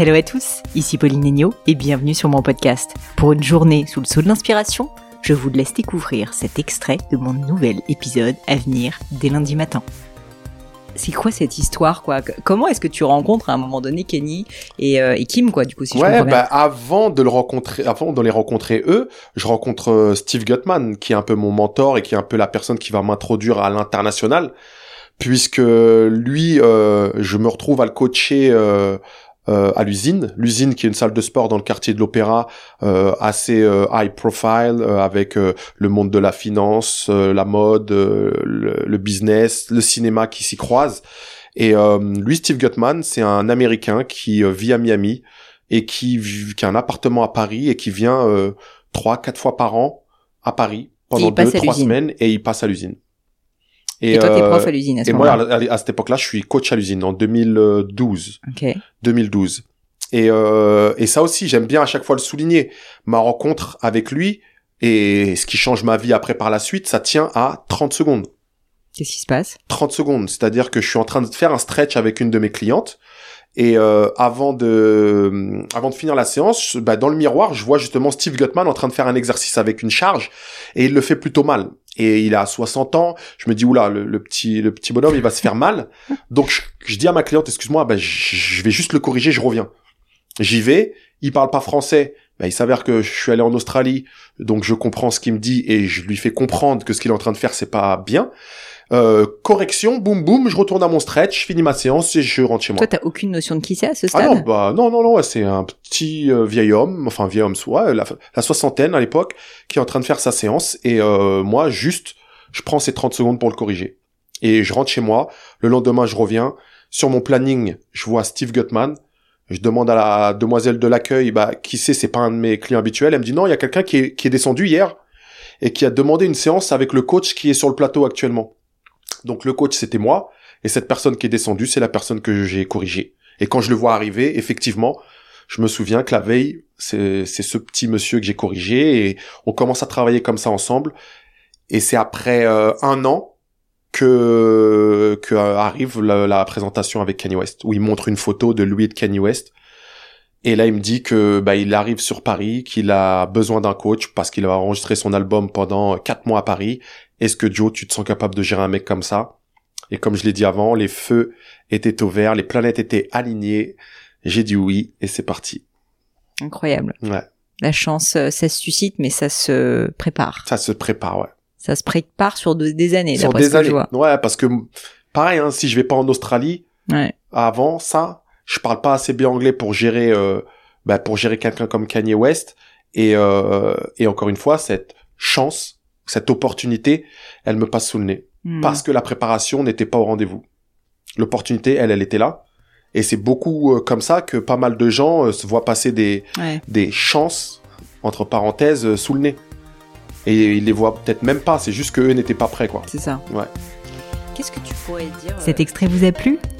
Hello à tous, ici Pauline Agneau et bienvenue sur mon podcast. Pour une journée sous le sceau de l'inspiration, je vous laisse découvrir cet extrait de mon nouvel épisode à venir dès lundi matin. C'est quoi cette histoire quoi? Comment est-ce que tu rencontres à un moment donné Kenny et, euh, et Kim quoi du coup si ouais, je bah, avant de le rencontrer, avant de les rencontrer eux, je rencontre euh, Steve Gutman qui est un peu mon mentor et qui est un peu la personne qui va m'introduire à l'international puisque lui, euh, je me retrouve à le coacher euh, euh, à l'usine, l'usine qui est une salle de sport dans le quartier de l'Opéra, euh, assez euh, high profile, euh, avec le monde de la finance, la mode, le, le, business, le cinéma qui s'y croisent. Et lui, Steve Gutman, c'est un Américain qui vit à Miami et qui, qui a un appartement à Paris et qui vient trois, quatre fois par an à Paris pendant deux, trois semaines et il passe à l'usine. Et, et toi, t'es prof à l'usine à ce Et moi, à, cette époque-là, je suis coach à l'usine en 2012. Ok. 2012. Et, euh, et ça aussi, j'aime bien à chaque fois le souligner. Ma rencontre avec lui et ce qui change ma vie après par la suite, ça tient à 30 secondes. Qu'est-ce qui se passe? 30 secondes. C'est-à-dire que je suis en train de faire un stretch avec une de mes clientes. Et euh, avant de avant de finir la séance, bah, dans le miroir, je vois justement Steve Gutman en train de faire un exercice avec une charge et il le fait plutôt mal et il a 60 ans. Je me dis oula, le, le petit le petit bonhomme, il va se faire mal. Donc je, dis à ma cliente, excuse-moi, ben je, vais juste le corriger, je reviens. J'y vais. Il parle pas français. Ben, il s'avère que je suis allé en Australie, donc je comprends ce qu'il me dit et je lui fais comprendre que ce qu'il est en train de faire c'est pas bien. Euh, correction, boum boum, je retourne à mon stretch, je finis ma séance et je rentre chez moi. Toi, t'as aucune notion de qui c'est à ce stade Ah non, bah non, non, non, c'est un petit euh, vieil homme, enfin vieil homme, soit la, la, soixantaine à l'époque, qui est en train de faire sa séance et euh, moi juste je prends ces 30 secondes pour le corriger. Et je rentre chez moi, le lendemain je reviens, sur mon planning, je vois Steve Gutman, je demande à la demoiselle de l'accueil, bah, qui c'est, c'est pas un de mes clients habituels, elle me dit non, il y a quelqu'un qui est, qui est descendu hier, et qui a demandé une séance avec le coach qui est sur le plateau actuellement. Donc le coach c'était moi, et cette personne qui est descendue, c'est la personne que j'ai corrigée. Et quand je le vois arriver, effectivement, je me souviens que la veille, c'est ce petit monsieur que j'ai corrigé, et on commence à travailler comme ça ensemble, et c'est après euh, un an que, que arrive la, présentation avec Kanye West, où il montre une photo de lui et de Kanye West. Et là, il me dit que bah, il arrive sur Paris, qu'il a besoin d'un coach parce qu'il a enregistré son album pendant quatre mois à Paris. Est-ce que Joe, tu te sens capable de gérer un mec comme ça? Et comme je l'ai dit avant, les feux étaient au vert, les planètes étaient alignées. J'ai dit oui et c'est parti. Incroyable. Ouais. La chance, euh, ça se suscite, mais ça se prépare. Ça se prépare, ouais ça se prépare sur des années. Sur des années. Ouais, parce que pareil, hein, si je vais pas en Australie, ouais. avant ça, je parle pas assez bien anglais pour gérer, euh, bah, pour gérer quelqu'un comme Kanye West. Et, euh, et encore une fois, cette chance, cette opportunité, elle me passe sous le nez. Hmm. Parce que la préparation n'était pas au rendez-vous. L'opportunité, elle, elle était là. Et c'est beaucoup euh, comme ça que pas mal de gens euh, se voient passer des, des chances, entre parenthèses, euh, sous le nez. Et ils les voient peut-être même pas, c'est juste qu'eux n'étaient pas prêts, quoi. C'est ça. Ouais. Qu'est-ce que tu pourrais dire euh, Cet extrait vous a plu?